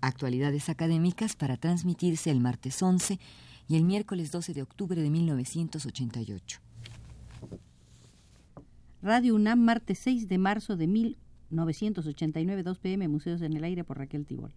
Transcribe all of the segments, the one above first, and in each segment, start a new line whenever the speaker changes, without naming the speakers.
Actualidades académicas para transmitirse el martes 11 y el miércoles 12 de octubre de 1988.
Radio UNAM, martes 6 de marzo de 1989, 2 pm, Museos en el Aire por Raquel Tibol.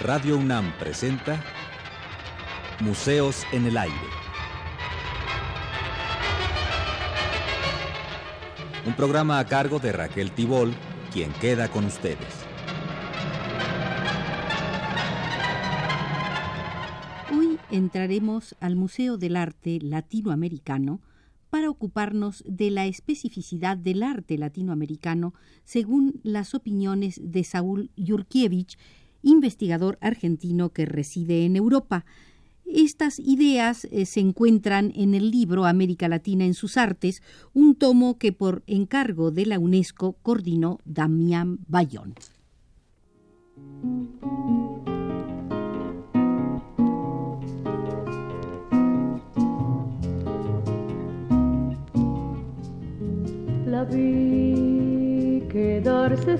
Radio UNAM presenta Museos en el Aire. Un programa a cargo de Raquel Tibol, quien queda con ustedes.
Hoy entraremos al Museo del Arte Latinoamericano para ocuparnos de la especificidad del arte latinoamericano según las opiniones de Saúl Yurkiewicz, investigador argentino que reside en Europa. Estas ideas eh, se encuentran en el libro América Latina en sus artes, un tomo que por encargo de la UNESCO coordinó Damián Bayón.
La vi quedarse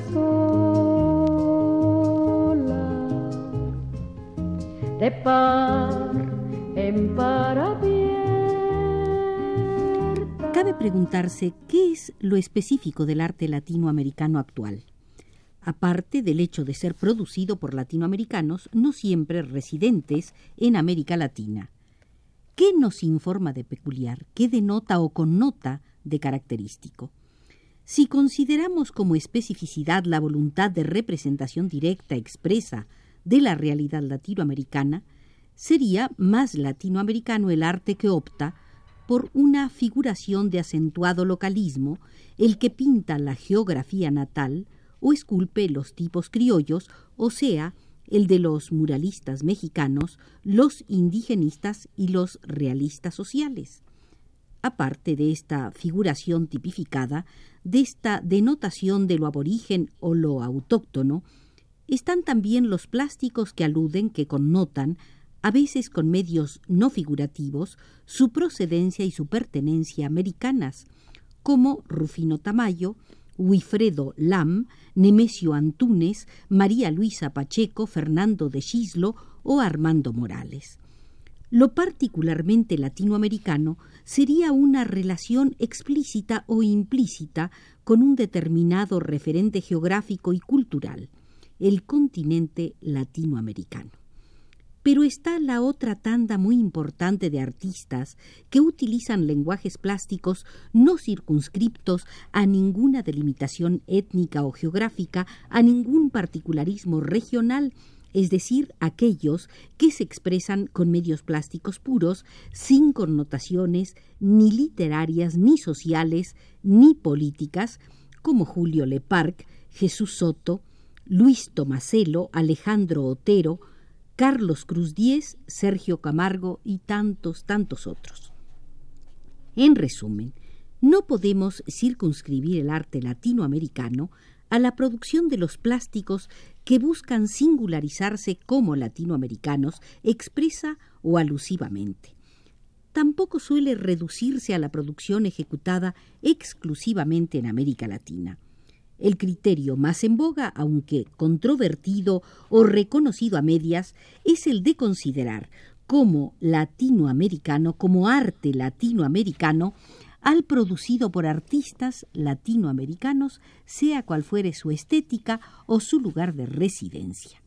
de en par
Cabe preguntarse qué es lo específico del arte latinoamericano actual. Aparte del hecho de ser producido por latinoamericanos no siempre residentes en América Latina. ¿Qué nos informa de peculiar? ¿Qué denota o connota de característico? Si consideramos como especificidad la voluntad de representación directa expresa de la realidad latinoamericana, sería más latinoamericano el arte que opta por una figuración de acentuado localismo, el que pinta la geografía natal o esculpe los tipos criollos, o sea, el de los muralistas mexicanos, los indigenistas y los realistas sociales. Aparte de esta figuración tipificada, de esta denotación de lo aborigen o lo autóctono, están también los plásticos que aluden, que connotan, a veces con medios no figurativos, su procedencia y su pertenencia americanas, como Rufino Tamayo, Wifredo Lam, Nemesio Antunes, María Luisa Pacheco, Fernando de Gislo o Armando Morales. Lo particularmente latinoamericano sería una relación explícita o implícita con un determinado referente geográfico y cultural el continente latinoamericano. Pero está la otra tanda muy importante de artistas que utilizan lenguajes plásticos no circunscriptos a ninguna delimitación étnica o geográfica, a ningún particularismo regional, es decir, aquellos que se expresan con medios plásticos puros, sin connotaciones ni literarias, ni sociales, ni políticas, como Julio Leparc, Jesús Soto, Luis Tomaselo, Alejandro Otero, Carlos Cruz Diez, Sergio Camargo y tantos, tantos otros. En resumen, no podemos circunscribir el arte latinoamericano a la producción de los plásticos que buscan singularizarse como latinoamericanos expresa o alusivamente. Tampoco suele reducirse a la producción ejecutada exclusivamente en América Latina. El criterio más en boga, aunque controvertido o reconocido a medias, es el de considerar como latinoamericano, como arte latinoamericano, al producido por artistas latinoamericanos, sea cual fuere su estética o su lugar de residencia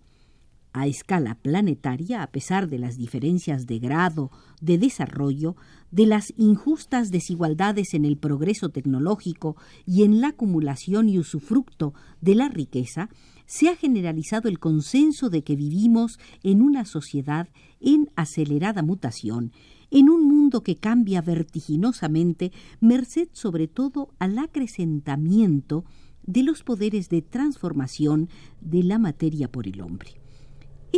a escala planetaria, a pesar de las diferencias de grado de desarrollo, de las injustas desigualdades en el progreso tecnológico y en la acumulación y usufructo de la riqueza, se ha generalizado el consenso de que vivimos en una sociedad en acelerada mutación, en un mundo que cambia vertiginosamente, merced sobre todo al acrecentamiento de los poderes de transformación de la materia por el hombre.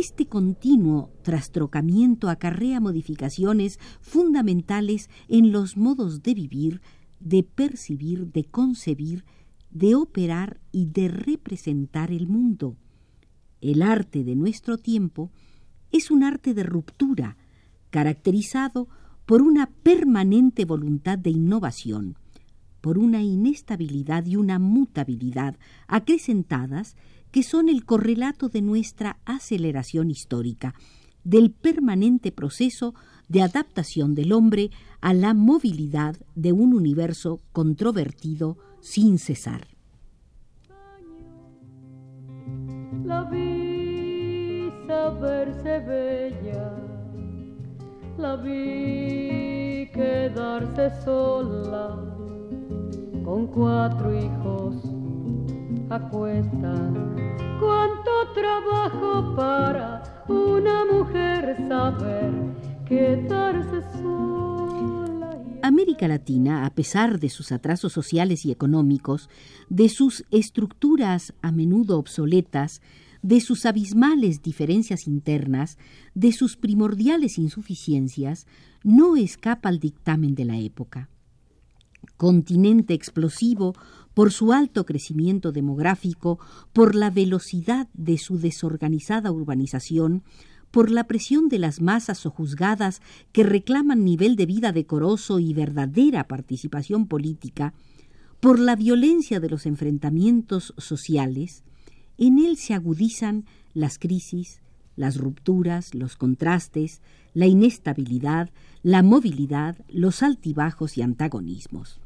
Este continuo trastrocamiento acarrea modificaciones fundamentales en los modos de vivir, de percibir, de concebir, de operar y de representar el mundo. El arte de nuestro tiempo es un arte de ruptura, caracterizado por una permanente voluntad de innovación, por una inestabilidad y una mutabilidad acrecentadas que son el correlato de nuestra aceleración histórica, del permanente proceso de adaptación del hombre a la movilidad de un universo controvertido sin cesar.
La vi saberse bella, la vi quedarse sola con cuatro hijos a. Cuánto trabajo para una mujer saber quedarse sola.
América Latina, a pesar de sus atrasos sociales y económicos, de sus estructuras a menudo obsoletas, de sus abismales diferencias internas, de sus primordiales insuficiencias, no escapa al dictamen de la época continente explosivo por su alto crecimiento demográfico, por la velocidad de su desorganizada urbanización, por la presión de las masas sojuzgadas que reclaman nivel de vida decoroso y verdadera participación política, por la violencia de los enfrentamientos sociales, en él se agudizan las crisis, las rupturas, los contrastes, la inestabilidad, la movilidad, los altibajos y antagonismos.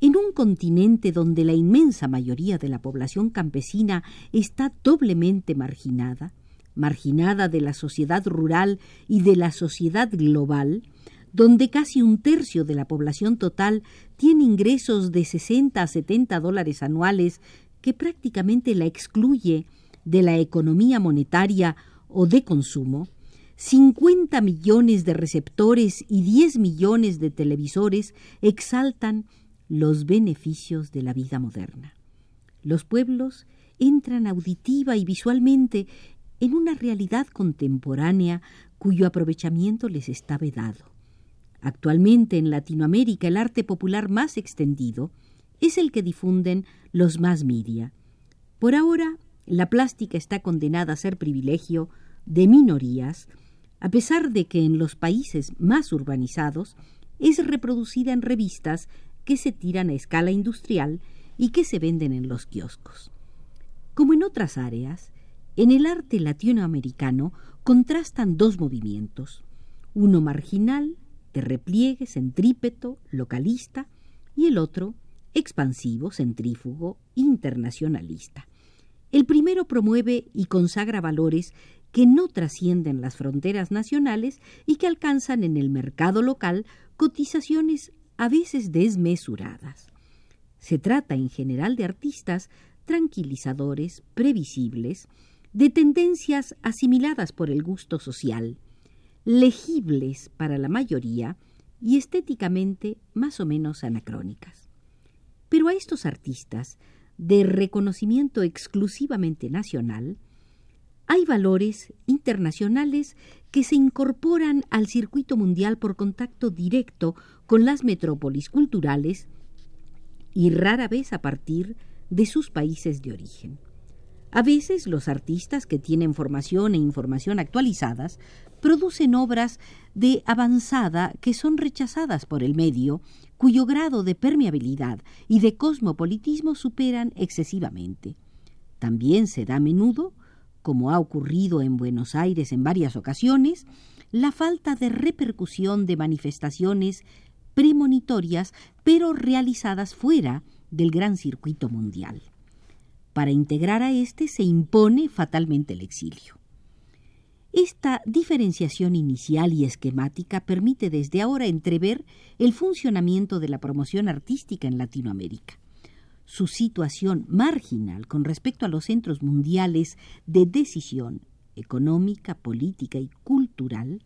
En un continente donde la inmensa mayoría de la población campesina está doblemente marginada, marginada de la sociedad rural y de la sociedad global, donde casi un tercio de la población total tiene ingresos de 60 a 70 dólares anuales, que prácticamente la excluye de la economía monetaria o de consumo, 50 millones de receptores y 10 millones de televisores exaltan los beneficios de la vida moderna. Los pueblos entran auditiva y visualmente en una realidad contemporánea cuyo aprovechamiento les está vedado. Actualmente en Latinoamérica el arte popular más extendido es el que difunden los más media. Por ahora la plástica está condenada a ser privilegio de minorías, a pesar de que en los países más urbanizados es reproducida en revistas que se tiran a escala industrial y que se venden en los kioscos. Como en otras áreas, en el arte latinoamericano contrastan dos movimientos, uno marginal, de repliegue, centrípeto, localista, y el otro expansivo, centrífugo, internacionalista. El primero promueve y consagra valores que no trascienden las fronteras nacionales y que alcanzan en el mercado local cotizaciones a veces desmesuradas. Se trata en general de artistas tranquilizadores, previsibles, de tendencias asimiladas por el gusto social, legibles para la mayoría y estéticamente más o menos anacrónicas. Pero a estos artistas de reconocimiento exclusivamente nacional, hay valores internacionales que se incorporan al circuito mundial por contacto directo con las metrópolis culturales y rara vez a partir de sus países de origen. A veces los artistas que tienen formación e información actualizadas producen obras de avanzada que son rechazadas por el medio, cuyo grado de permeabilidad y de cosmopolitismo superan excesivamente. También se da a menudo, como ha ocurrido en Buenos Aires en varias ocasiones, la falta de repercusión de manifestaciones premonitorias, pero realizadas fuera del gran circuito mundial. Para integrar a éste se impone fatalmente el exilio. Esta diferenciación inicial y esquemática permite desde ahora entrever el funcionamiento de la promoción artística en Latinoamérica. Su situación marginal con respecto a los centros mundiales de decisión económica, política y cultural,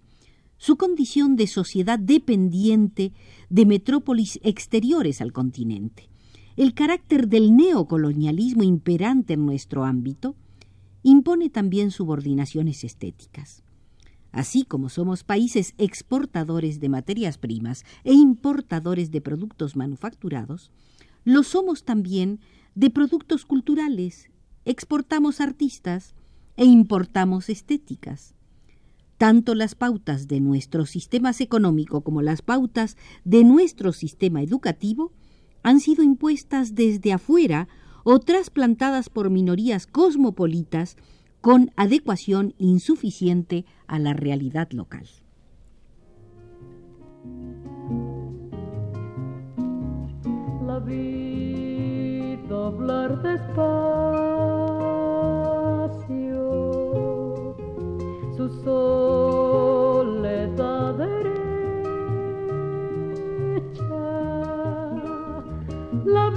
su condición de sociedad dependiente de metrópolis exteriores al continente, el carácter del neocolonialismo imperante en nuestro ámbito, impone también subordinaciones estéticas. Así como somos países exportadores de materias primas e importadores de productos manufacturados, lo somos también de productos culturales, exportamos artistas e importamos estéticas. tanto las pautas de nuestro sistema económico como las pautas de nuestro sistema educativo han sido impuestas desde afuera o trasplantadas por minorías cosmopolitas con adecuación insuficiente a la realidad local.
Vida hablar despacio, su soledad derecha, la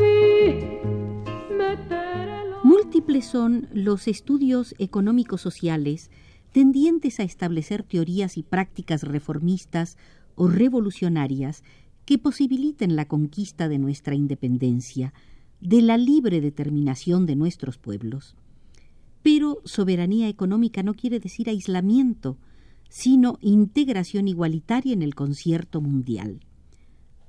Múltiples son los estudios económicos sociales tendientes a establecer teorías y prácticas reformistas o revolucionarias que posibiliten la conquista de nuestra independencia, de la libre determinación de nuestros pueblos. Pero soberanía económica no quiere decir aislamiento, sino integración igualitaria en el concierto mundial.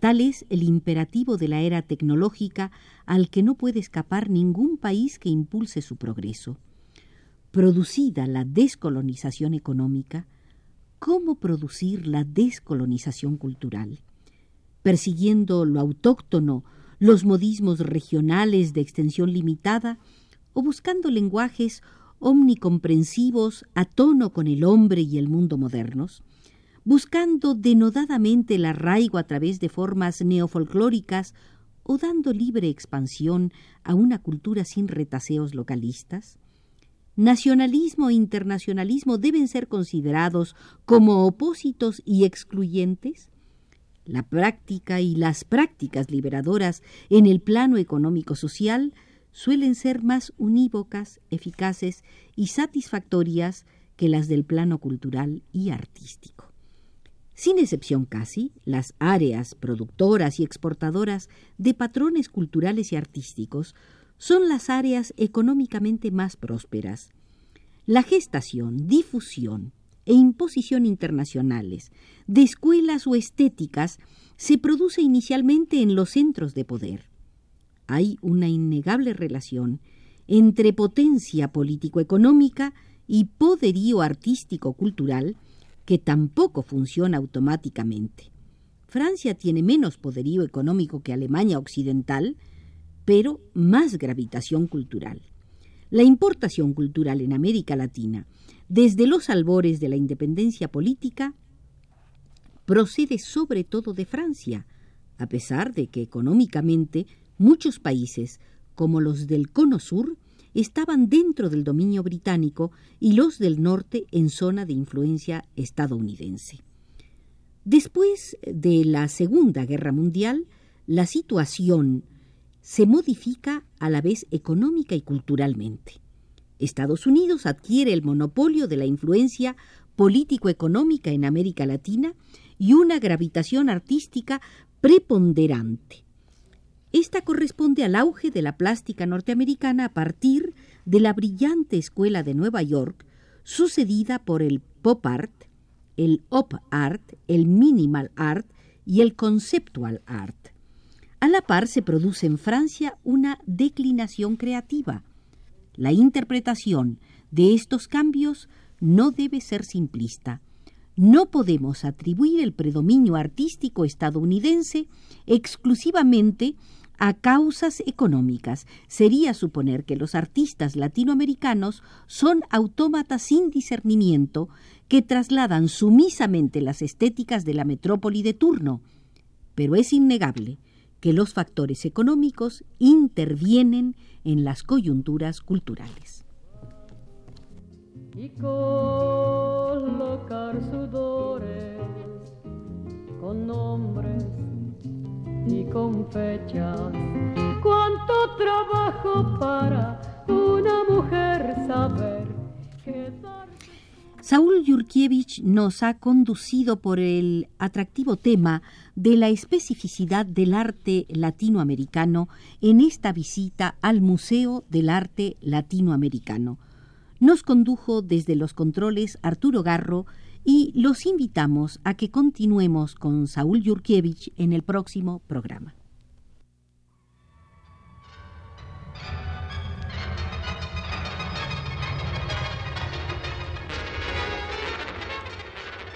Tal es el imperativo de la era tecnológica al que no puede escapar ningún país que impulse su progreso. Producida la descolonización económica, ¿cómo producir la descolonización cultural? Persiguiendo lo autóctono, los modismos regionales de extensión limitada, o buscando lenguajes omnicomprensivos a tono con el hombre y el mundo modernos, buscando denodadamente el arraigo a través de formas neofolclóricas o dando libre expansión a una cultura sin retaseos localistas? ¿Nacionalismo e internacionalismo deben ser considerados como opósitos y excluyentes? La práctica y las prácticas liberadoras en el plano económico-social suelen ser más unívocas, eficaces y satisfactorias que las del plano cultural y artístico. Sin excepción casi, las áreas productoras y exportadoras de patrones culturales y artísticos son las áreas económicamente más prósperas. La gestación, difusión e imposición internacionales de escuelas o estéticas se produce inicialmente en los centros de poder. Hay una innegable relación entre potencia político-económica y poderío artístico-cultural que tampoco funciona automáticamente. Francia tiene menos poderío económico que Alemania Occidental, pero más gravitación cultural. La importación cultural en América Latina, desde los albores de la independencia política, procede sobre todo de Francia, a pesar de que económicamente muchos países, como los del Cono Sur, estaban dentro del dominio británico y los del norte en zona de influencia estadounidense. Después de la Segunda Guerra Mundial, la situación se modifica a la vez económica y culturalmente. Estados Unidos adquiere el monopolio de la influencia político-económica en América Latina y una gravitación artística preponderante. Esta corresponde al auge de la plástica norteamericana a partir de la brillante escuela de Nueva York, sucedida por el pop art, el op art, el minimal art y el conceptual art. A la par se produce en Francia una declinación creativa. La interpretación de estos cambios no debe ser simplista. No podemos atribuir el predominio artístico estadounidense exclusivamente a causas económicas. Sería suponer que los artistas latinoamericanos son autómatas sin discernimiento que trasladan sumisamente las estéticas de la metrópoli de turno. Pero es innegable que los factores económicos intervienen en las coyunturas culturales.
Y colocar sudores con nombres y con fechas. Cuánto trabajo para una mujer saber
Saúl Yurkiewicz nos ha conducido por el atractivo tema de la especificidad del arte latinoamericano en esta visita al Museo del Arte Latinoamericano. Nos condujo desde los controles Arturo Garro y los invitamos a que continuemos con Saúl Yurkiewicz en el próximo programa.